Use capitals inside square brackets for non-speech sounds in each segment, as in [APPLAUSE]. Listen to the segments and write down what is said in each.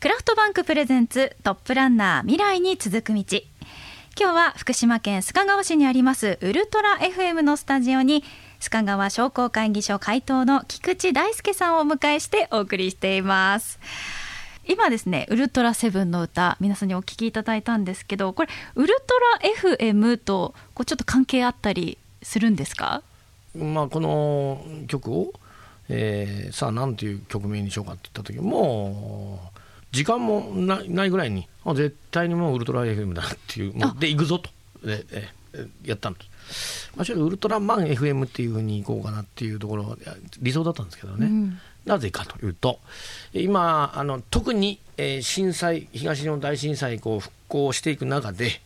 クラフトバンクプレゼンツトップランナー未来に続く道。今日は福島県須賀川市にありますウルトラ FM のスタジオに須賀川商工会議所会頭の菊池大輔さんをお迎えしてお送りしています。今ですねウルトラセブンの歌皆さんにお聞きいただいたんですけどこれウルトラ FM とこうちょっと関係あったりするんですか？まあこの曲を、えー、さあ何ていう曲名にしようかって言った時も時間もないぐらいにあ絶対にもうウルトラ FM だっていうで行くぞと。でえやったんです。まあ、ウルトラマン FM っていうふうにいこうかなっていうところ理想だったんですけどね、うん、なぜかというと今あの特に、えー、震災東日本大震災こう復興していく中で、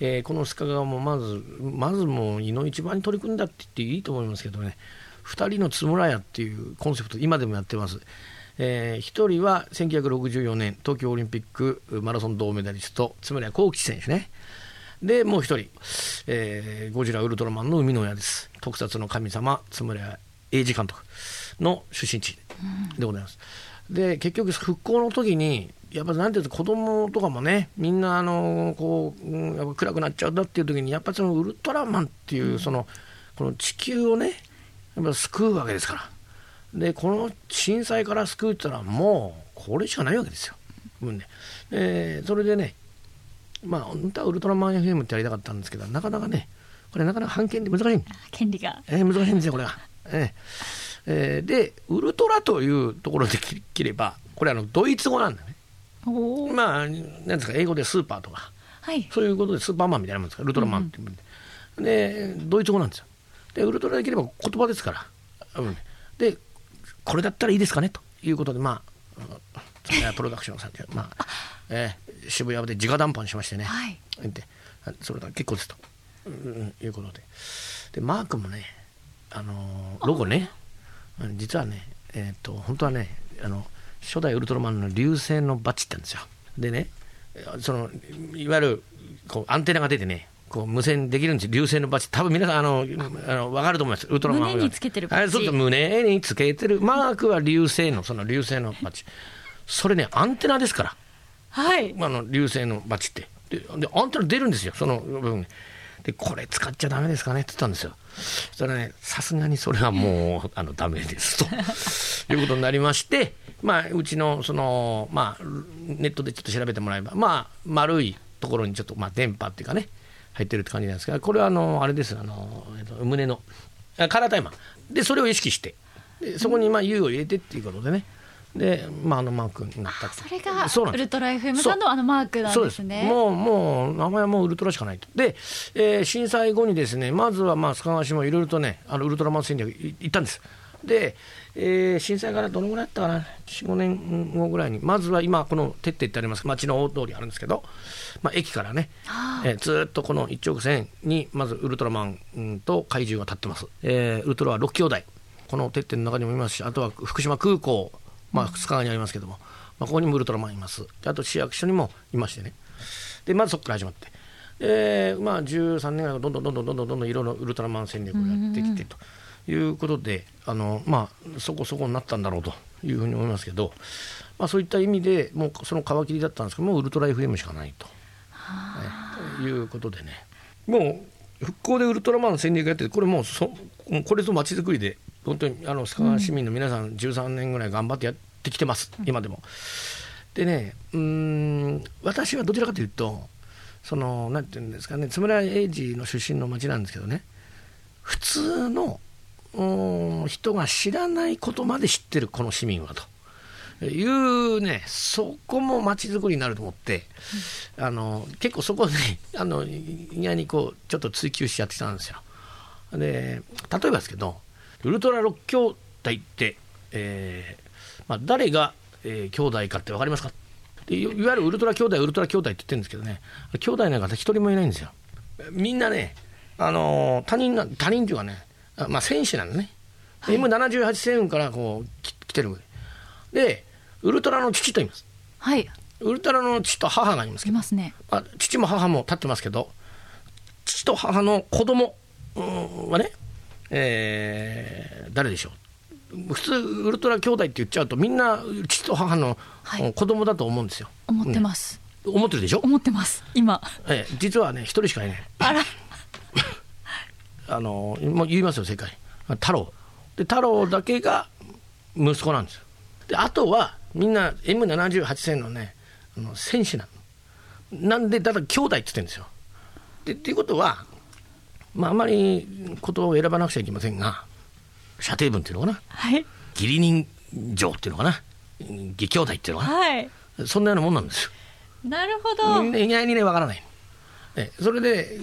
えー、この須賀川もまずまずもう胃の一番に取り組んだって言っていいと思いますけどね。2人の津村屋っていうコンセプト今でもやってます。えー、1人は1964年東京オリンピックマラソン銅メダリスト津村幸喜選手ね。でもう1人、えー、ゴジラウルトラマンの生みの親です。特撮の神様津村英二監督の出身地でございます、うん、で結局復興の時にやっぱなんていうと子供とかもねみんなあのこう、うん、やっぱ暗くなっちゃうんだっていう時にやっぱそのウルトラマンっていうその、この地球をねやっぱ救うわけですから。でこの震災から救うって言ったらもうこれしかないわけですよ。うん。ねえー、それでねまあ本当はウルトラマン FM ってやりたかったんですけどなかなかねこれなかなか判権で難しい。権利が、えー、難しいんですよこれは。えーえー、でウルトラというところで切ればこれあのドイツ語なんだね。まあなんですか英語でスーパーとか、はい、そういうことでスーパーマンみたいなもんですからウルトラマンってうん、でドイツ語なんですよ。でウルトラできれば言葉ですから。うん、でこれだったらいいですかね？ということでまあプロダクションさんで、まあえー、渋谷で直談判しましてね、はい、でそれが結構ですと、うん、いうことで。でマークもね、あのー、ロゴね。実はね、えーと、本当はねあの初代ウルトラマンの流星のバッジってんですよ。でねそのいわゆるこうアンテナが出てねこう無線できるんです。流星のバッジ多分皆さんあのあの分かると思います。ウルトラマン胸につけてるバッジそう胸につけてる。マークは流星のその流星のバッジそれねアンテナですから。はい。あの流星のバッジって。ででアンテナ出るんですよ。その部分。でこれ使っちゃだめですかねって言ったんですよ。そしたらねさすがにそれはもうあのダメですと。[LAUGHS] いうことになりましてまあうちのそのまあネットでちょっと調べてもらえばまあ丸いところにちょっとまあ電波っていうかね入ってるって感じなんですがこれはあのあれですあの、えっと、胸のカラータイマーでそれを意識してでそこにまあ U を入れてっていうことでね。で、まあ、あのマークになったそれがウルトラ FM さんのあのマークなんですね。もうもう名前はもうウルトラしかないと。で、えー、震災後にですねまずはまあ須賀川市もいろいろとねあのウルトラマン戦略行ったんですで、えー、震災からどのぐらいだったかな、4、5年後ぐらいに、まずは今、このてってってあります、町の大通りあるんですけど、まあ、駅からね、えー、ずっとこの一直線に、まずウルトラマンと怪獣が立ってます、えー、ウルトラは6兄弟。このてっての中にもいますし、あとは福島空港、まあ、二日川にありますけども、まあ、ここにもウルトラマンいます、あと市役所にもいましてね、でまずそこから始まって。えーまあ、13年間どんどんどんどんどんどんどんいろいろウルトラマン戦略をやってきてと、うんうんいうことであの、まあ、そこそこになったんだろうというふうに思いますけど、まあ、そういった意味でもうその皮切りだったんですけどもウルトラ FM しかないと、ということでね。もう復興でウルトラマンの戦略やってこれもうそこれぞまちづくりで本当にあの須賀市民の皆さん13年ぐらい頑張ってやってきてます、うん、今でも。でねうん私はどちらかというとそのなんていうんですかね津村英二の出身の町なんですけどね普通の人が知らないことまで知ってるこの市民はと。いうね、そこも街づくりになると思って、うん、あの結構そこねあの意外にこうちょっと追求しちゃってたんですよ。で例えばですけどウルトラ6兄弟って、えーまあ、誰が、えー、兄弟かって分かりますか？でいわゆるウルトラ兄弟ウルトラ兄弟って言ってるんですけどね兄弟なんか一人もいないんですよみんなね、あのー、他人な他人っていうかねまあ戦士なんだね、はい、M78 星雲からこう来てるで。ウルトラの父と言います。はい。ウルトラの父と母がいますけど。いますね、まあ、父も母も立ってますけど父と母の子供はねえー、誰でしょう。普通ウルトラ兄弟って言っちゃうとみんな父と母のはい。子供だと思うんですよ、思ってます、思ってるでしょ、思ってます。今。ええ、実はね一人しかいない。あらあのもう言いますよ正解太郎。で太郎だけが息子なんですよ。であとはみんな M78 戦のねあの戦士なの。なんでだから兄弟って言ってるんですよ。でっていうことはまああんまり言葉を選ばなくちゃいけませんが射程分っていうのかな。はい。義理人情っていうのかな。義兄弟っていうのかはい。なそんなようなもんなんですよ。なるほど、意外にねわからない。えそれで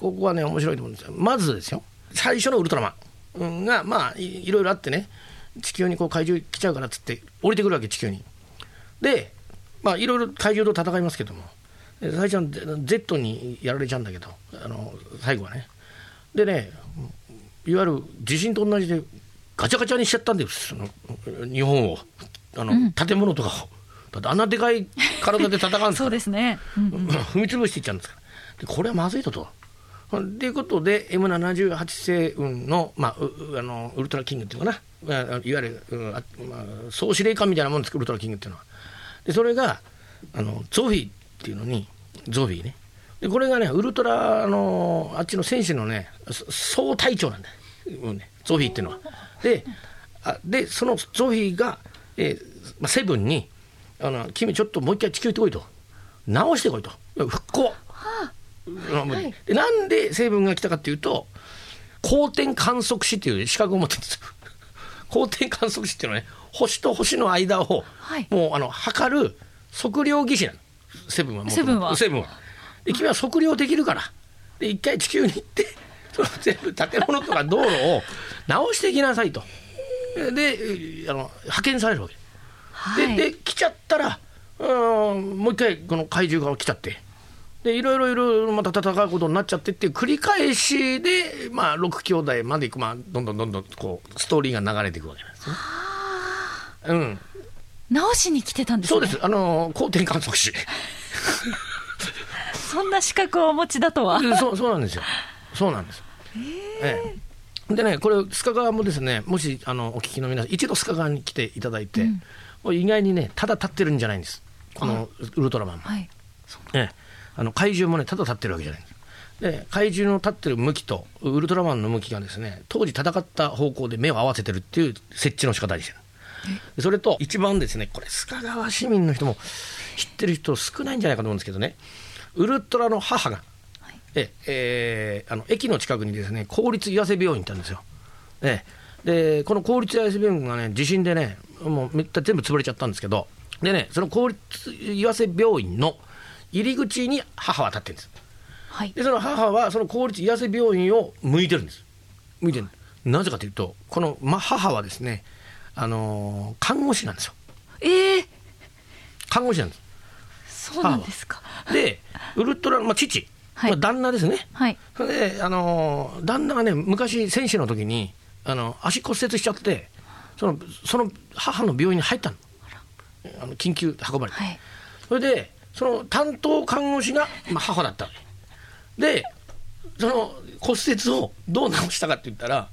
ここはね面白いと思うんですよ。まずですよ。最初のウルトラマン。うんがまあいいろいろあってね。地球にこう怪獣来ちゃうからっつって降りてくるわけ地球に。でまあいろいろ怪獣と戦いますけども。で最初は Z にやられちゃうんだけどあの最後はね。でねいわゆる地震と同じでガチャガチャにしちゃったんですその日本を。あの、建物とかを。だってあんなでかい体で戦うんですから。[LAUGHS] そうですね、うんうん。[LAUGHS] 踏み潰していっちゃうんですから。でこれはまずいとと。ということで M78 星雲の,、まあ、あのウルトラキングっていうかな、いわゆる、うんあまあ、総司令官みたいなもんですウルトラキングっていうのは。でそれがあのゾフィーっていうのにゾフィーね。でこれがねウルトラあのあっちの戦士のね総隊長なんだよ、ね、ゾフィーっていうのは。であでそのゾフィーが、えーまあ、セブンにあの「君ちょっともう一回地球行ってこい」と「直してこい」と「復興」はい。でなんで成分が来たかっていうと光点観測士っていう資格を持ってるんですよ。[LAUGHS] 光点観測士っていうのはね星と星の間を、はい。もうあの測る測量技師なの。セブンはもうセブンは？セブンは。で君は測量できるから。で一回地球に行って [LAUGHS] その全部建物とか道路を直していきなさいと。であの派遣されるわけ。はい。でで来ちゃったらうんもう一回この怪獣が来ちゃってでいろいろいろいろまた戦うことになっちゃってっていう繰り返しで、まあ、6兄弟までいく、まあ、どんどんどんどんこうストーリーが流れていくわけなんですね。うん、直しに来てたんですね。そうです。あの光点観測士そんな資格をお持ちだとは。でそうそうなんですよ。そうなんです。ええ。でねこれ須賀川もですねもしあのお聞きの皆さん一度須賀川に来ていただいて、もう意外にねただ立ってるんじゃないんです。このウルトラマン。も。はい。ええ、あの怪獣もねただ立ってるわけじゃない。んで怪獣の立ってる向きとウルトラマンの向きがですね当時戦った方向で目を合わせてるっていう設置の仕方にしてるでそれと一番ですねこれ須賀川市民の人も知ってる人少ないんじゃないかと思うんですけどね。ウルトラの母が、ええーあの駅の近くにですね公立岩瀬病院ってあるんですよ。ええでこの公立岩瀬病院がね地震でねもうめった全部潰れちゃったんですけど。でねその公立岩瀬病院の入り口に母は立ってるんです。はい。でその母はその公立岩瀬病院を向いてるんです。向いてる。なぜかというとこの、ま、母はですねあのー看護師なんですよ。ええ看護師なんです。そうなんですか。でウルトラ、まあ、父、はい。まあ、旦那ですね。はい。それで、あのー旦那がね昔選手の時にあの足骨折しちゃってそのその母の病院に入ったの。あの緊急で運ばれて、はい。それでその担当看護師が、まあ、母だったわけ。でその骨折をどう治したかって言ったら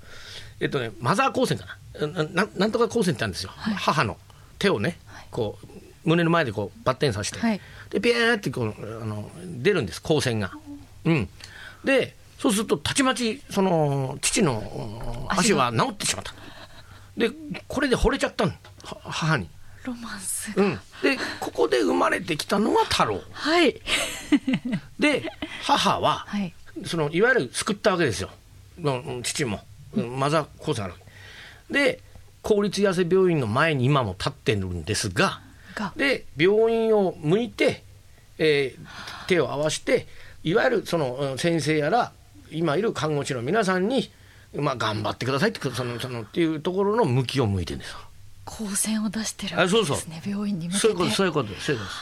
えっとねマザー光線かな。なななんとか光線ってあるんですよ、母の手をねこう胸の前でこうバッテンさせて、はい。でピャーってこうあの出るんです光線が。うん、でそうするとたちまちその父の足は治ってしまった。でこれで惚れちゃったの。は母に。ロマンスうん、でここで生まれてきたのは太郎。はい。で母は、はい。そのいわゆる救ったわけですよ。父も、うんマザーコースがあるで公立痩せ病院の前に今も立ってるんですがが。で病院を向いて、えー手を合わせていわゆるそのうん先生やら今いる看護師の皆さんに、まあ、頑張ってくださいってそのそのっていうところの向きを向いてるんですよ。光線を出してるわけですね病院に向けてそういうことそういうことそういうことです。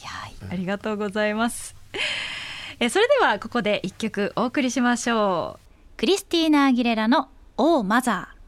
いやありがとうございます。えそれではここで一曲お送りしましょう。クリスティーナ・アギレラの「オー・マザー」。